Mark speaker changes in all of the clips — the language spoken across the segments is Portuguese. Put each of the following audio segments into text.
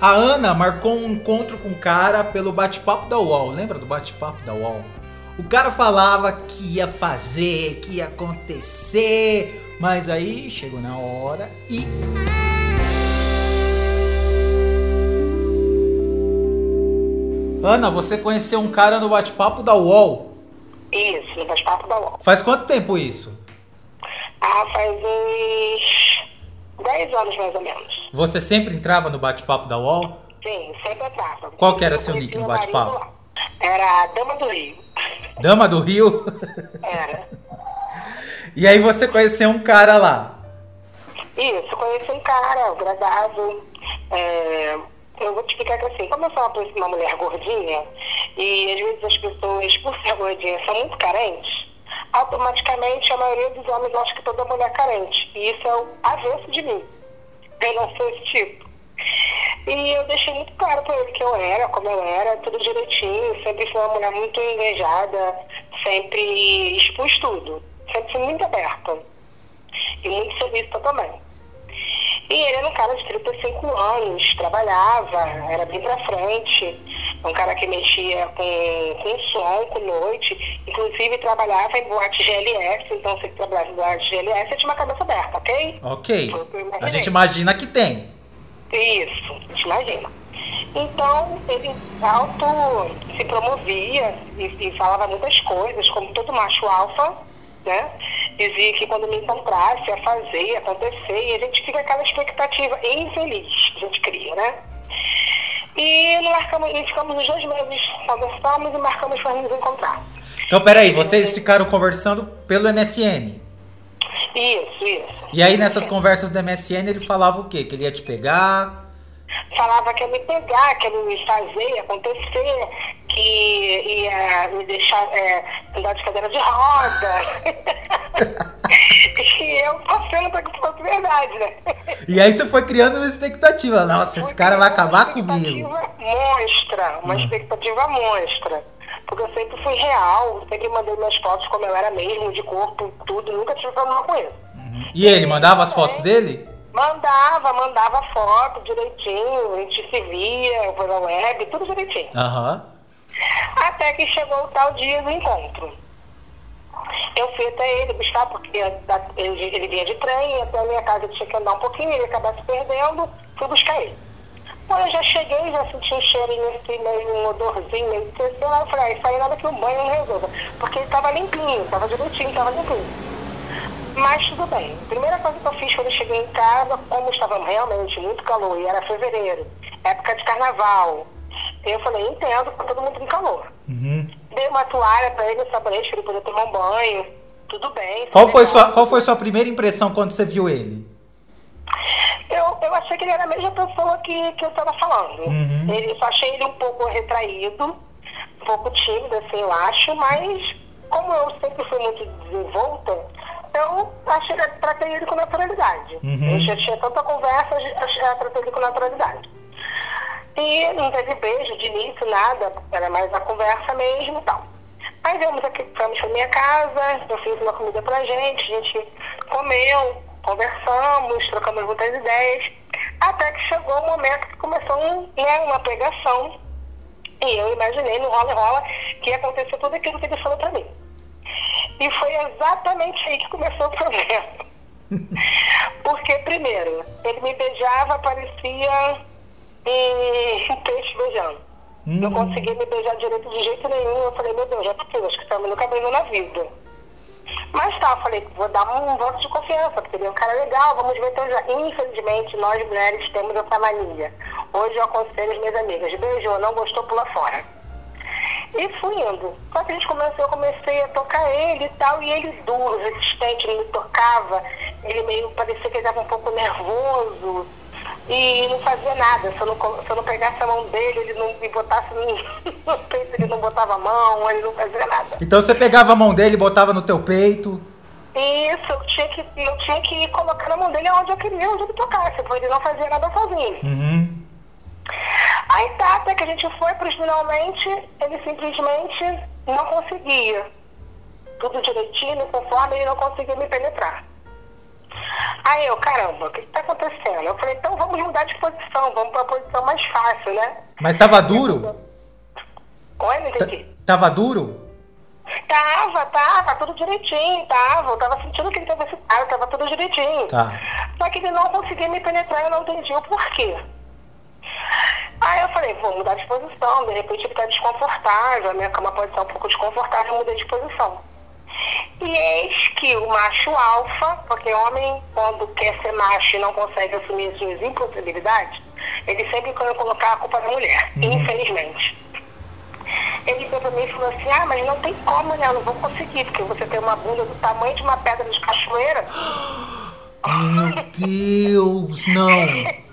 Speaker 1: A Ana marcou um encontro com o cara pelo bate-papo da UOL. Lembra do bate-papo da UOL? O cara falava que ia fazer, que ia acontecer, mas aí chegou na hora e. Ana, você conheceu um cara no bate-papo da UOL.
Speaker 2: Isso, no bate-papo da UOL.
Speaker 1: Faz quanto tempo isso?
Speaker 2: Ah, faz uns 10 anos mais ou menos.
Speaker 1: Você sempre entrava no bate-papo da UOL?
Speaker 2: Sim, sempre entrava.
Speaker 1: Qual que era
Speaker 2: Eu
Speaker 1: seu nick no bate-papo?
Speaker 2: Era a Dama do Rio.
Speaker 1: Dama do Rio?
Speaker 2: Era.
Speaker 1: e aí você conheceu um cara lá.
Speaker 2: Isso, conheci um cara agradável. é, eu vou te explicar que assim, como eu sou uma, uma mulher gordinha, e às vezes as pessoas, por ser gordinha, são muito carentes, automaticamente a maioria dos homens acha que toda mulher é carente. E isso é o avesso de mim. Eu não sou esse tipo. E eu deixei muito claro pra ele que eu era, como eu era, tudo direitinho. Sempre fui uma mulher muito engajada, sempre expus tudo. Sempre fui muito aberta. E muito solista também. E ele era um cara de 35 anos, trabalhava, era bem pra frente, um cara que mexia com, com som, com noite, inclusive trabalhava em boate GLS, então se trabalhava em boate GLS, eu tinha uma cabeça aberta, ok?
Speaker 1: Ok. A gente imagina que tem.
Speaker 2: Isso, a gente imagina. Então, ele auto se promovia e, e falava muitas coisas, como todo macho alfa, né? Dizia que quando me encontrasse ia fazer, ia acontecer, e a gente fica aquela expectativa infeliz que a gente cria, né? E marcamos, e ficamos uns dois meses, conversamos e marcamos para nos encontrar.
Speaker 1: Então, peraí, vocês ficaram conversando pelo MSN.
Speaker 2: Isso, isso.
Speaker 1: E aí, nessas conversas do MSN, ele falava o quê? Que ele ia te pegar?
Speaker 2: falava que ia me pegar, que ia me fazer, ia acontecer, que ia me deixar é, andar de cadeira de roda. e eu passando para que fosse verdade, né?
Speaker 1: E aí você foi criando uma expectativa. Nossa, esse cara vai acabar comigo.
Speaker 2: Uma expectativa monstra, uma expectativa monstra. Porque eu sempre fui real, sempre mandei minhas fotos como eu era mesmo, de corpo, tudo, nunca tive problema com isso.
Speaker 1: E ele mandava as fotos dele?
Speaker 2: Mandava, mandava foto direitinho, a gente se via pela web, tudo direitinho.
Speaker 1: Aham.
Speaker 2: Até que chegou o tal dia do encontro. Eu fui até ele buscar, porque ele, vinha de trem, até a minha casa tinha que andar um pouquinho, ele ia acabar se perdendo, fui buscar ele. Quando eu já cheguei, já senti um cheirinho assim, meio um odorzinho, meio que assim, eu falei, ah, isso aí nada que o banho não resolva. Porque ele estava limpinho, estava direitinho, estava limpinho. Mas tudo bem. Primeira coisa que eu fiz quando eu cheguei em casa, como estava realmente muito calor, e era fevereiro, época de carnaval, eu falei, entendo, tá todo mundo com calor.
Speaker 1: Uhum.
Speaker 2: Dei uma toalha pra ele, um sabonete, pra ele poder tomar um banho. Tudo bem.
Speaker 1: Qual foi,
Speaker 2: legal.
Speaker 1: sua, qual foi sua primeira impressão quando você viu ele?
Speaker 2: Eu, eu achei que ele era a mesma pessoa que, que eu estava falando.
Speaker 1: Uhum.
Speaker 2: Ele, só achei ele um pouco retraído, um pouco tímido, assim, eu acho, mas como eu sempre fui muito desenvolta, eu achei tratei ele com naturalidade.
Speaker 1: Uhum.
Speaker 2: Eu já tinha tanta conversa, eu tratei ele com naturalidade. E não teve beijo de início, nada, era mais a conversa mesmo e tal. Aí viemos aqui, fomos pra minha casa, eu fiz uma comida pra gente, a gente comeu, conversamos, trocamos muitas ideias, até que chegou o momento que começou um, né, uma pegação. E eu imaginei no rola e rola que ia acontecer tudo aquilo que ele falou pra mim. E foi exatamente aí que começou o problema. Porque, primeiro, ele me beijava, parecia um, um peixe beijando. Não conseguia me beijar direito de jeito nenhum. Eu falei, meu Deus, já tô acho que homem nunca beijou na vida. Mas tá, eu falei, vou dar um voto de confiança, porque ele é um cara legal, vamos ver então já. Infelizmente, nós mulheres temos essa mania. Hoje eu aconselho as minhas amigas, beijou, não gostou, pula fora. E fui indo. Só que a gente começou, eu comecei a tocar ele e tal, e ele duro, resistente, ele me tocava, ele meio parecia que ele estava um pouco nervoso e não fazia nada. Se eu não, se eu não pegasse a mão dele, ele não me botasse no, no peito, ele não botava a mão, ele não fazia nada.
Speaker 1: Então você pegava a mão dele, botava no teu peito.
Speaker 2: Isso, eu tinha que, eu tinha que ir colocar na mão dele onde eu queria, onde ele tocasse, porque ele não fazia nada sozinho.
Speaker 1: Uhum.
Speaker 2: Aí tá, até que a gente foi para finalmente, ele simplesmente não conseguia. Tudo direitinho, conforme ele não conseguia me penetrar. Aí eu, caramba, o que está acontecendo? Eu falei, então vamos mudar de posição, vamos para a posição mais fácil, né?
Speaker 1: Mas tava duro?
Speaker 2: Oi, não entendi.
Speaker 1: Tava duro?
Speaker 2: Tava, tava, tudo direitinho, tava. Eu tava sentindo que ele tava excitado, tava tudo direitinho.
Speaker 1: Tá.
Speaker 2: Só que ele não conseguia me penetrar, eu não entendi o porquê. Aí eu falei, vou mudar de posição, de repente ele tá desconfortável, a minha cama pode estar um pouco desconfortável, eu mudei de posição. E eis que o macho alfa, porque homem, quando quer ser macho e não consegue assumir suas impossibilidades, ele sempre quer colocar a culpa na mulher, infelizmente. Ele veio pra mim e falou assim, ah, mas não tem como, né? Eu não vou conseguir, porque você tem uma bunda do tamanho de uma pedra de cachoeira.
Speaker 1: Meu Deus, não.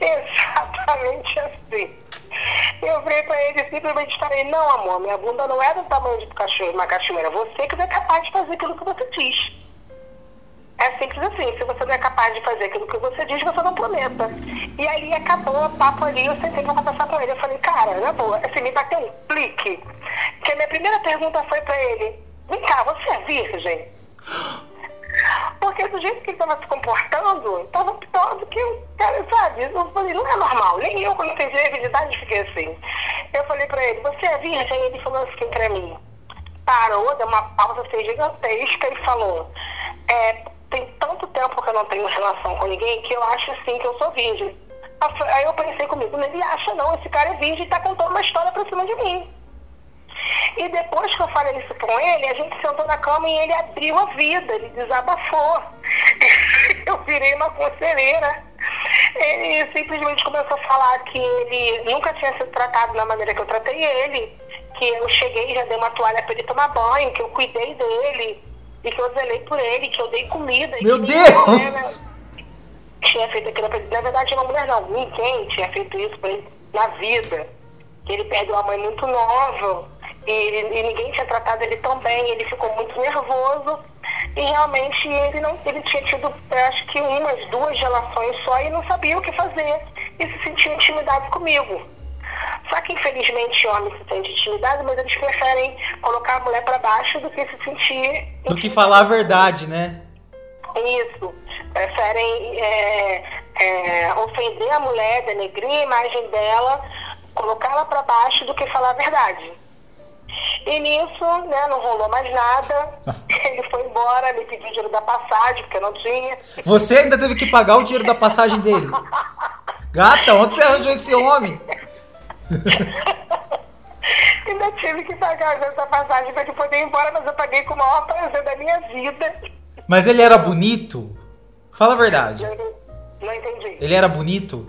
Speaker 2: Exatamente assim. Eu virei pra ele simplesmente falei, não, amor, minha bunda não é do tamanho de uma cachoeira. Você que não é capaz de fazer aquilo que você diz. É simples assim, se você não é capaz de fazer aquilo que você diz, você não prometa. E aí acabou o papo ali, eu sentei pra conversar com ele. Eu falei, cara, na boa, assim, me bateu um clique. Que a minha primeira pergunta foi pra ele, vem cá, você é virgem? Porque do jeito que ele estava se comportando, estava pior do que o cara, sabe? Eu falei, não é normal. Nem eu, quando a virgindade, fiquei assim. Eu falei pra ele, você é virgem? Ele falou assim pra mim. Parou, deu uma pausa assim, gigantesca e falou, é, tem tanto tempo que eu não tenho relação com ninguém que eu acho assim que eu sou virgem. Aí eu pensei comigo, ele acha não, esse cara é virgem e tá contando uma história pra cima de mim. E depois que eu falei isso com ele, a gente sentou na cama e ele abriu a vida, ele desabafou. eu virei uma conselheira. Ele simplesmente começou a falar que ele nunca tinha sido tratado da maneira que eu tratei ele, que eu cheguei e já dei uma toalha para ele tomar banho, que eu cuidei dele, e que eu zelei por ele, que eu dei comida.
Speaker 1: Meu Deus!
Speaker 2: Tinha feito aquilo pra ele. Na verdade, uma mulher não, ninguém tinha feito isso pra ele na vida. Que ele perdeu a mãe muito nova e, e, ninguém tinha tratado ele tão bem, ele ficou muito nervoso e realmente ele não ele tinha tido acho que umas duas relações só e não sabia o que fazer e se sentia intimidado comigo. Só que infelizmente homens se sentem intimidados, mas eles preferem colocar a mulher para baixo do que se sentir.
Speaker 1: Do que falar a verdade, né?
Speaker 2: Isso. Preferem é, é, ofender a mulher, denegrir a imagem dela, colocá-la para baixo do que falar a verdade. E nisso, né, não rolou mais nada. Ele foi embora, me pediu dinheiro da passagem, porque eu não tinha.
Speaker 1: Você ainda teve que pagar o dinheiro da passagem dele. Gata, onde você arranjou esse homem?
Speaker 2: ainda tive que pagar essa passagem para ele poder ir embora, mas eu paguei com o maior prazer da minha vida.
Speaker 1: Mas ele era bonito? Fala a verdade.
Speaker 2: não entendi.
Speaker 1: Ele era bonito?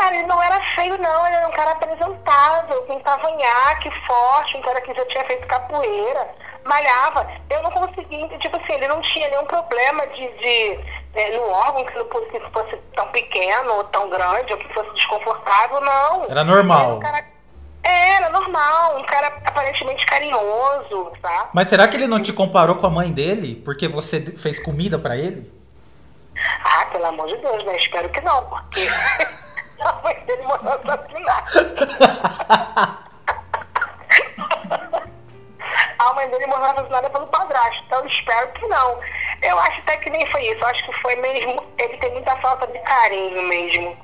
Speaker 2: Cara, ele não era feio, não. Ele era um cara apresentável, com cavanhaque forte, um cara que já tinha feito capoeira, malhava. Eu não conseguia, tipo assim, ele não tinha nenhum problema de, de é, no órgão que fosse, fosse tão pequeno ou tão grande, ou que fosse desconfortável, não.
Speaker 1: Era normal. Era, um
Speaker 2: cara, era normal, um cara aparentemente carinhoso, tá?
Speaker 1: Mas será que ele não te comparou com a mãe dele? Porque você fez comida para ele?
Speaker 2: Ah, pelo amor de Deus, né? Espero que não, porque. A mãe dele mandou assassinar. a mãe dele morreu assassinada pelo padrasto, então espero que não. Eu acho até que nem foi isso, eu acho que foi mesmo, ele tem muita falta de carinho mesmo.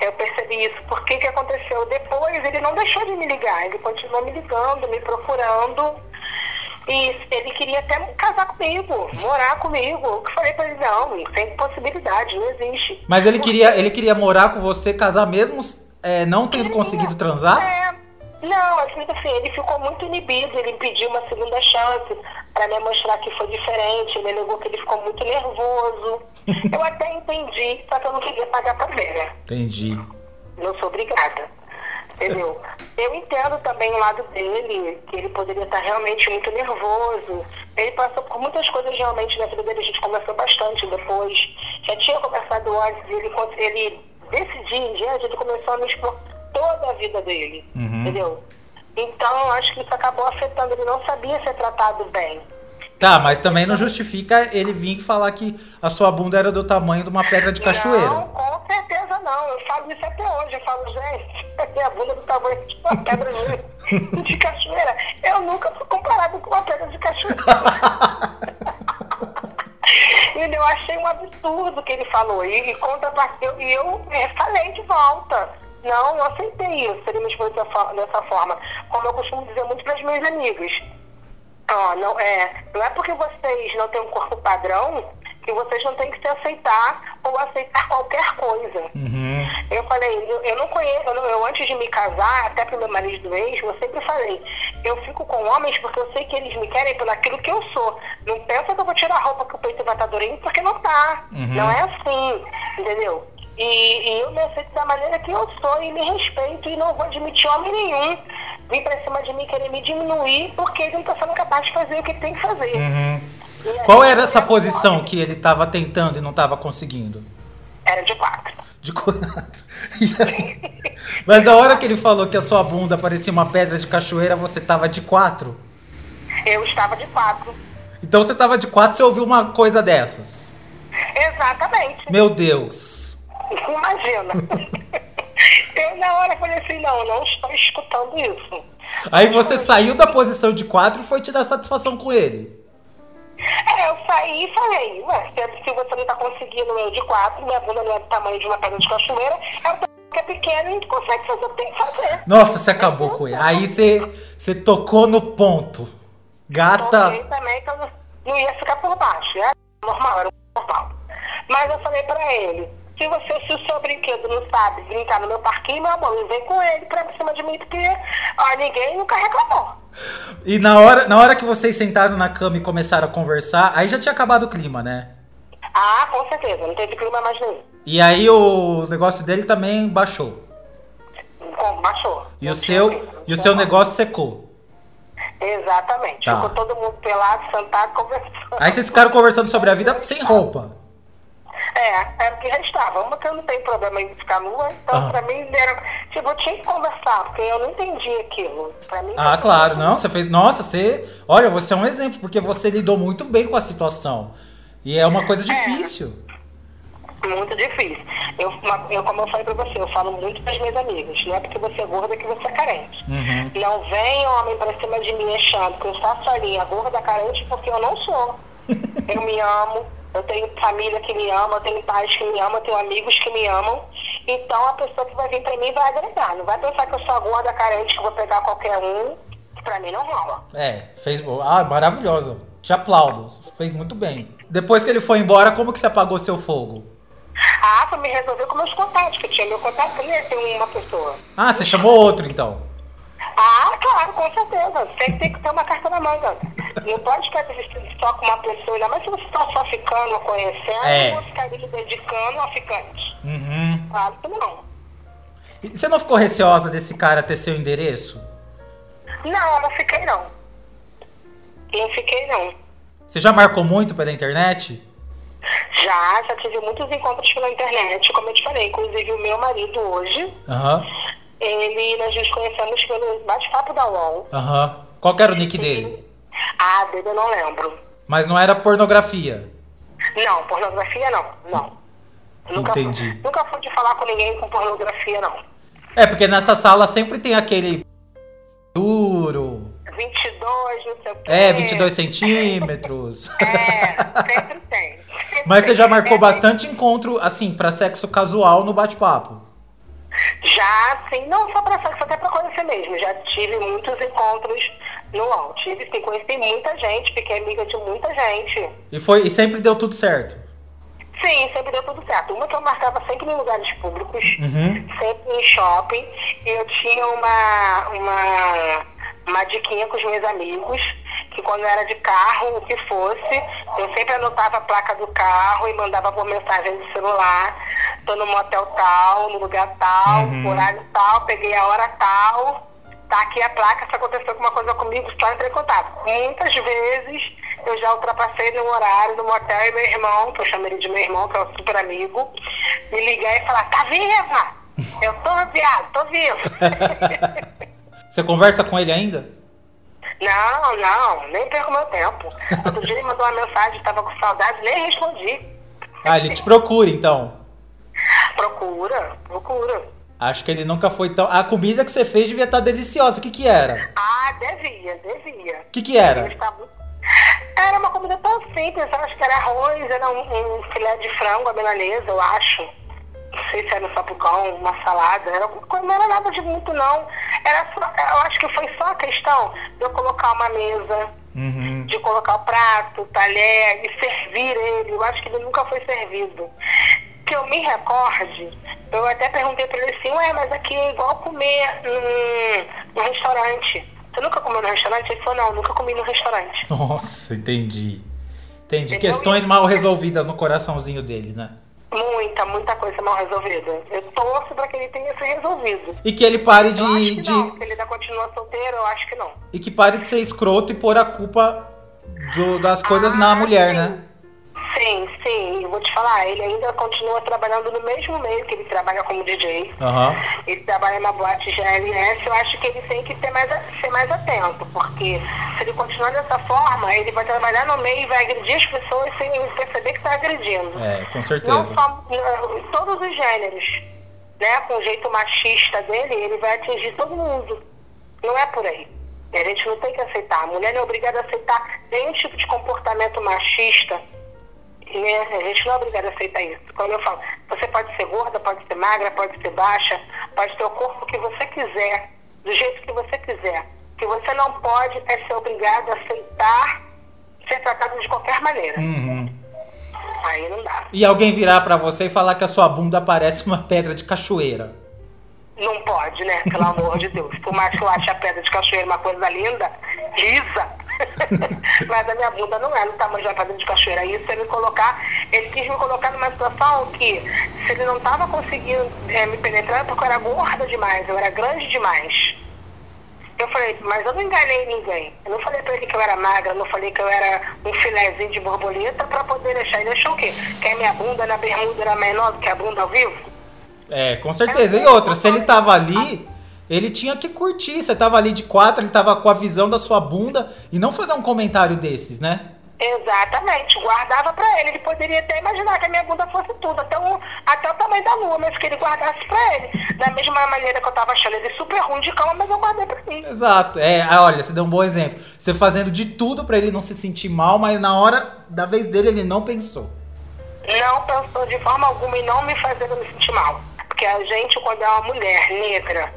Speaker 2: Eu percebi isso. Por que que aconteceu? Depois ele não deixou de me ligar, ele continuou me ligando, me procurando. E ele queria até casar comigo, morar comigo. Eu falei pra ele, não, sem possibilidade, não existe.
Speaker 1: Mas ele queria, ele queria morar com você, casar mesmo é, não tendo conseguido transar?
Speaker 2: É, não, assim, assim, ele ficou muito inibido, ele pediu uma segunda chance para me mostrar que foi diferente, ele alegou que ele ficou muito nervoso. eu até entendi, só que eu não queria pagar pra ver, né?
Speaker 1: Entendi.
Speaker 2: Não sou obrigada. Entendeu? Eu entendo também o lado dele, que ele poderia estar realmente muito nervoso. Ele passou por muitas coisas realmente na vida dele, a gente conversou bastante depois. Já tinha conversado antes, ele, ele desse dia em diante, ele começou a me expor toda a vida dele. Uhum. Entendeu? Então, acho que isso acabou afetando. Ele não sabia ser tratado bem.
Speaker 1: Tá, mas também não justifica ele vir falar que a sua bunda era do tamanho de uma pedra de cachoeira.
Speaker 2: Não, falo isso até hoje. Eu falo, gente, minha bunda do tamanho de uma pedra de, de cachoeira. Eu nunca fui comparado com uma pedra de cachoeira. E eu achei um absurdo o que ele falou. E, e contrapartida, e eu é, falei de volta. Não, eu aceitei isso, ele me expôs dessa, dessa forma. Como eu costumo dizer muito para as minhas amigas. Ó, não, é, não é porque vocês não têm um corpo padrão que vocês não têm que se aceitar ou aceitar qualquer coisa.
Speaker 1: Uhum.
Speaker 2: Eu falei, eu, eu não conheço, eu, não- eu antes de me casar, até pro meu marido do ex, eu sempre falei, eu fico com homens porque eu sei que eles me querem por aquilo que eu sou. Não pensa que eu vou tirar a roupa que o peito vai estar durinho, porque não tá.
Speaker 1: Uhum.
Speaker 2: Não é assim, entendeu? E, e eu me aceito da maneira que eu sou e me respeito e não vou admitir homem nenhum vir pra cima de mim querer me diminuir porque ele não tá sendo capaz de fazer o que tem que fazer.
Speaker 1: Uhum.
Speaker 2: E
Speaker 1: Qual era essa posição que ele tava tentando e não tava conseguindo?
Speaker 2: Era de quatro.
Speaker 1: De quatro. E Mas na hora que ele falou que a sua bunda parecia uma pedra de cachoeira, você tava de quatro.
Speaker 2: Eu estava de quatro.
Speaker 1: Então você tava de quatro, você ouviu uma coisa dessas.
Speaker 2: Exatamente.
Speaker 1: Meu Deus.
Speaker 2: Imagina. Eu na hora falei assim, não, não estou escutando isso.
Speaker 1: Aí você saiu da posição de quatro e foi tirar satisfação com ele.
Speaker 2: É, eu saí e falei, ué, se, você não está conseguindo eu de quatro, minha bunda não é do tamanho de uma pedra de cachoeira, é o que é pequeno e gente consegue fazer o que tem que fazer.
Speaker 1: Nossa, você acabou com ele. Aí você, você tocou no ponto. Gata.
Speaker 2: Toquei também que eu não- não ia ficar por baixo, é normal, era normal. Mas eu falei pra ele, se você, se o seu brinquedo não sabe brincar no meu parquinho, meu amor, vem com ele pra cima de mim, porque ó, ninguém nunca reclamou.
Speaker 1: E na hora, na hora que vocês sentaram na cama e começaram a conversar, aí já tinha acabado o clima, né?
Speaker 2: Ah, com certeza, não teve clima mais nenhum.
Speaker 1: E aí o negócio dele também baixou.
Speaker 2: Com- Baixou.
Speaker 1: E
Speaker 2: Não
Speaker 1: o seu,
Speaker 2: clima,
Speaker 1: e o seu negócio secou.
Speaker 2: Exatamente.
Speaker 1: Tá.
Speaker 2: Ficou todo mundo pelado, sentado, conversando.
Speaker 1: Aí vocês ficaram conversando sobre a vida sem roupa.
Speaker 2: É, era o que restava. Uma que eu não tenho problema em ficar nua, então
Speaker 1: Aham.
Speaker 2: pra mim era. Tipo, eu tinha que conversar, porque eu não entendi aquilo. Pra mim,
Speaker 1: Ah, claro, não, você fez. Nossa, você. Olha, você é um exemplo, porque você lidou muito bem com a situação. E é uma coisa difícil.
Speaker 2: Muito difícil. Eu, eu, como eu falei pra você, eu falo muito pras minhas amigas. Não é porque você é gorda que você é carente.
Speaker 1: Uhum.
Speaker 2: Não vem homem pra cima de mim achando que eu faço a linha gorda carente porque eu não sou. eu me amo, eu tenho família que me ama, eu tenho pais que me amam, eu tenho amigos que me amam. Então a pessoa que vai vir pra mim vai agradar. Não vai pensar que eu sou gorda carente que vou pegar qualquer um. Pra mim não rola.
Speaker 1: É, fez. Ah, maravilhosa. Te aplaudo. Fez muito bem. Depois que ele foi embora, como que você apagou seu fogo?
Speaker 2: Ah, pra me resolver com meus contatos, que eu tinha meu contato, eu ia ter uma pessoa.
Speaker 1: Ah, você chamou outro então.
Speaker 2: Claro, com certeza. Tem, tem que ter uma carta na manga. Não pode ficar vestido só com uma pessoa, ainda mais se você está só ficando ou conhecendo,
Speaker 1: É.
Speaker 2: ou ficar ali dedicando a ficante.
Speaker 1: Uhum.
Speaker 2: Claro que não.
Speaker 1: E você não ficou receosa desse cara ter seu endereço?
Speaker 2: Não, não fiquei não. Não fiquei não.
Speaker 1: Você já marcou muito pela internet?
Speaker 2: Já, já tive muitos encontros pela internet, como eu te falei. Inclusive o meu marido hoje,
Speaker 1: Aham.
Speaker 2: Ele, nós nos conhecemos pelo bate-papo da UOL.
Speaker 1: Aham. Qual que era o nick dele?
Speaker 2: Ah, dele eu não lembro.
Speaker 1: Mas não era pornografia.
Speaker 2: Não, pornografia não, não. Nunca fui-
Speaker 1: Entendi.
Speaker 2: nunca fui de falar com ninguém com pornografia, não.
Speaker 1: É, porque nessa sala sempre tem aquele duro.
Speaker 2: 22, não sei o quê.
Speaker 1: É, 22 centímetros.
Speaker 2: É, sempre tem. Sempre
Speaker 1: Mas você já marcou
Speaker 2: É,
Speaker 1: bastante encontro, assim, pra sexo casual no bate-papo.
Speaker 2: Já, sim, não só pra sexo, até pra conhecer mesmo. Já tive muitos encontros no UOL. Tive, sim, conheci muita gente, fiquei amiga de muita gente.
Speaker 1: E, foi, e sempre deu tudo certo.
Speaker 2: Sim, sempre deu tudo certo. Uma que eu marcava sempre em lugares públicos,
Speaker 1: Uhum.
Speaker 2: sempre em shopping. E eu tinha uma, uma, uma diquinha com os meus amigos, que quando era de carro, o que fosse, eu sempre anotava a placa do carro e mandava por mensagem de celular. Tô no motel tal, no lugar tal,
Speaker 1: Uhum.
Speaker 2: horário tal, peguei a hora tal. Tá aqui a placa, se aconteceu alguma coisa comigo, só entrei em contato. Muitas vezes eu já ultrapassei no horário, no motel, e meu irmão, que eu chamo ele de meu irmão, que é um super amigo, me ligar e falar, tá viva? Eu tô, viado, tô viva.
Speaker 1: Você conversa com ele ainda?
Speaker 2: Não, não, nem perco meu tempo. Outro dia ele mandou uma mensagem, tava com saudade, nem respondi.
Speaker 1: Ah, ele te procura, então.
Speaker 2: Procura, procura.
Speaker 1: Acho que ele nunca foi tão... A comida que você fez devia estar deliciosa. O que que era?
Speaker 2: Ah, devia, devia.
Speaker 1: O que que era?
Speaker 2: Era uma comida tão simples, eu acho que era arroz, era um, um filé de frango, a milanesa, eu acho. Não sei se era um sapucão, uma salada, era alguma coisa, não era nada de muito não. Era só, eu acho que foi só a questão de eu colocar uma mesa,
Speaker 1: Uhum.
Speaker 2: de colocar o prato, talher e servir ele. Eu acho que ele nunca foi servido. Que eu me recorde, eu até perguntei pra ele assim, ué, mas aqui é igual comer num, num restaurante. Você nunca comeu no restaurante? Ele falou, não, nunca comi no restaurante.
Speaker 1: Nossa, entendi. Entendi. Questões mal resolvidas no coraçãozinho dele, né?
Speaker 2: Muita, muita coisa mal resolvida. Eu torço pra que ele tenha se resolvido.
Speaker 1: E que ele pare
Speaker 2: Eu
Speaker 1: de.
Speaker 2: que
Speaker 1: de-
Speaker 2: não. Se ele ainda continua solteiro, eu acho que não.
Speaker 1: E que pare de ser escroto e pôr a culpa do- das coisas na
Speaker 2: Ah,
Speaker 1: mulher,
Speaker 2: sim.
Speaker 1: né?
Speaker 2: Sim, sim. Eu vou te falar, ele ainda continua trabalhando no mesmo meio que ele trabalha como DJ.
Speaker 1: Aham.
Speaker 2: Ele trabalha na boate GLS, eu acho que ele tem que ser mais, ser mais atento, porque se ele continuar dessa forma, ele vai trabalhar no meio e vai agredir as pessoas sem perceber que está agredindo.
Speaker 1: É, com
Speaker 2: Não
Speaker 1: certeza.
Speaker 2: só eh, todos os gêneros, né? Com o jeito machista dele, ele vai atingir todo mundo. Não é por aí. E a gente não tem que aceitar. A mulher não é obrigada a aceitar nenhum tipo de comportamento machista. Né? A gente não é obrigada a aceitar isso. Quando eu falo, você pode ser gorda, pode ser magra, pode ser baixa, pode ter o corpo que você quiser, do jeito que você quiser. O que você não pode é ser obrigado a aceitar ser tratado de qualquer maneira.
Speaker 1: Uhum.
Speaker 2: Aí não dá.
Speaker 1: E alguém virar pra você e falar que a sua bunda parece uma pedra de cachoeira.
Speaker 2: Não pode, né? Pelo amor de Deus. Por mais que eu ache a pedra de cachoeira uma coisa linda, lisa. Mas a minha bunda não é no tamanho de uma pedra de cachoeira. Isso ele colocar, ele quis me colocar numa situação que se ele não estava conseguindo eh, me penetrar é porque eu era gorda demais, eu era grande demais. Eu falei, mas eu não enganei ninguém. Eu não falei pra ele que eu era magra, eu não falei que eu era um filézinho de borboleta pra poder deixar. Ele achou o quê? Que a minha bunda na bermuda era menor do que a bunda ao vivo?
Speaker 1: É, com certeza. E outra, se ele tava ali, ele tinha que curtir. Você tava ali de quatro, ele tava com a visão da sua bunda e não fazer um comentário desses, né?
Speaker 2: Exatamente, guardava pra ele. Ele poderia até imaginar que a minha bunda fosse tudo, até o, até o tamanho da lua, mas que ele guardasse pra ele. Da mesma maneira que eu tava achando ele super ruim de cama, mas eu guardei pra mim.
Speaker 1: Exato. É, ah, olha, você deu um bom exemplo. Você fazendo de tudo pra ele não se sentir mal, mas na hora da vez dele ele não pensou.
Speaker 2: Não pensou de forma alguma em não me fazendo me sentir mal. Porque a gente, quando é uma mulher negra,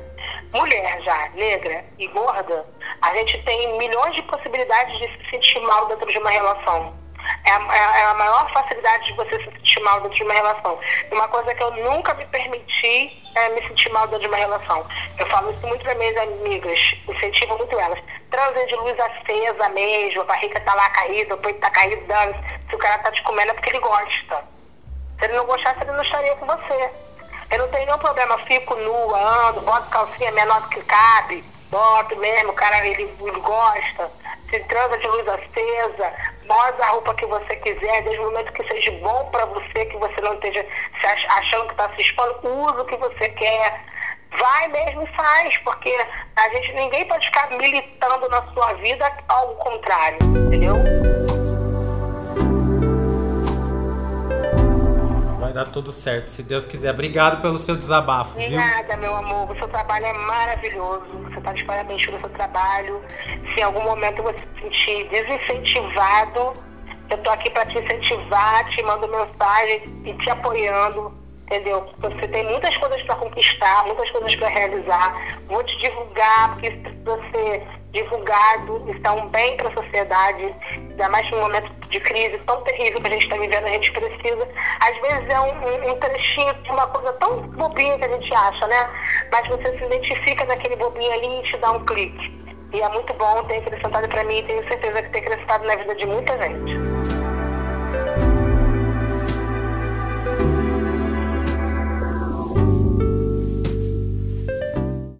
Speaker 2: mulher já, negra e gorda, a gente tem milhões de possibilidades de se sentir mal dentro de uma relação. É a, é a maior facilidade de você se sentir mal dentro de uma relação. Uma coisa que eu nunca me permiti é me sentir mal dentro de uma relação. Eu falo isso muito para minhas amigas, incentivo muito elas. Transem de luz acesa mesmo, a barriga tá lá caída, o peito tá caído, dando. Se o cara tá te comendo é porque ele gosta. Se ele não gostasse, ele não estaria com você. Eu não tenho nenhum problema, fico nua, ando, boto calcinha menor do que cabe, boto mesmo, o cara ele, ele gosta, se transa de luz acesa, bota a roupa que você quiser, desde o momento que seja bom pra você, que você não esteja achando que tá se expondo, usa o que você quer. Vai mesmo e faz, porque a gente, ninguém pode ficar militando na sua vida ao contrário, entendeu?
Speaker 1: Vai dar tudo certo, se Deus quiser. Obrigado pelo seu desabafo,
Speaker 2: De
Speaker 1: viu?
Speaker 2: nada, meu amor. O seu trabalho é maravilhoso. Você está de parabéns pelo seu trabalho. Se em algum momento você se sentir desincentivado, eu tô aqui para te incentivar, te mando mensagem e te apoiando. Entendeu? Você tem muitas coisas para conquistar, muitas coisas para realizar. Vou te divulgar, porque ser divulgado. Isso um bem para a sociedade. Ainda mais num momento de crise tão terrível que a gente está vivendo, a gente precisa. Às vezes é um, um- um trechinho de uma coisa tão bobinha que a gente acha, né? Mas você se identifica naquele bobinho ali e te dá um clique. E é muito bom ter acrescentado para mim e tenho certeza que tem acrescentado na vida de muita gente.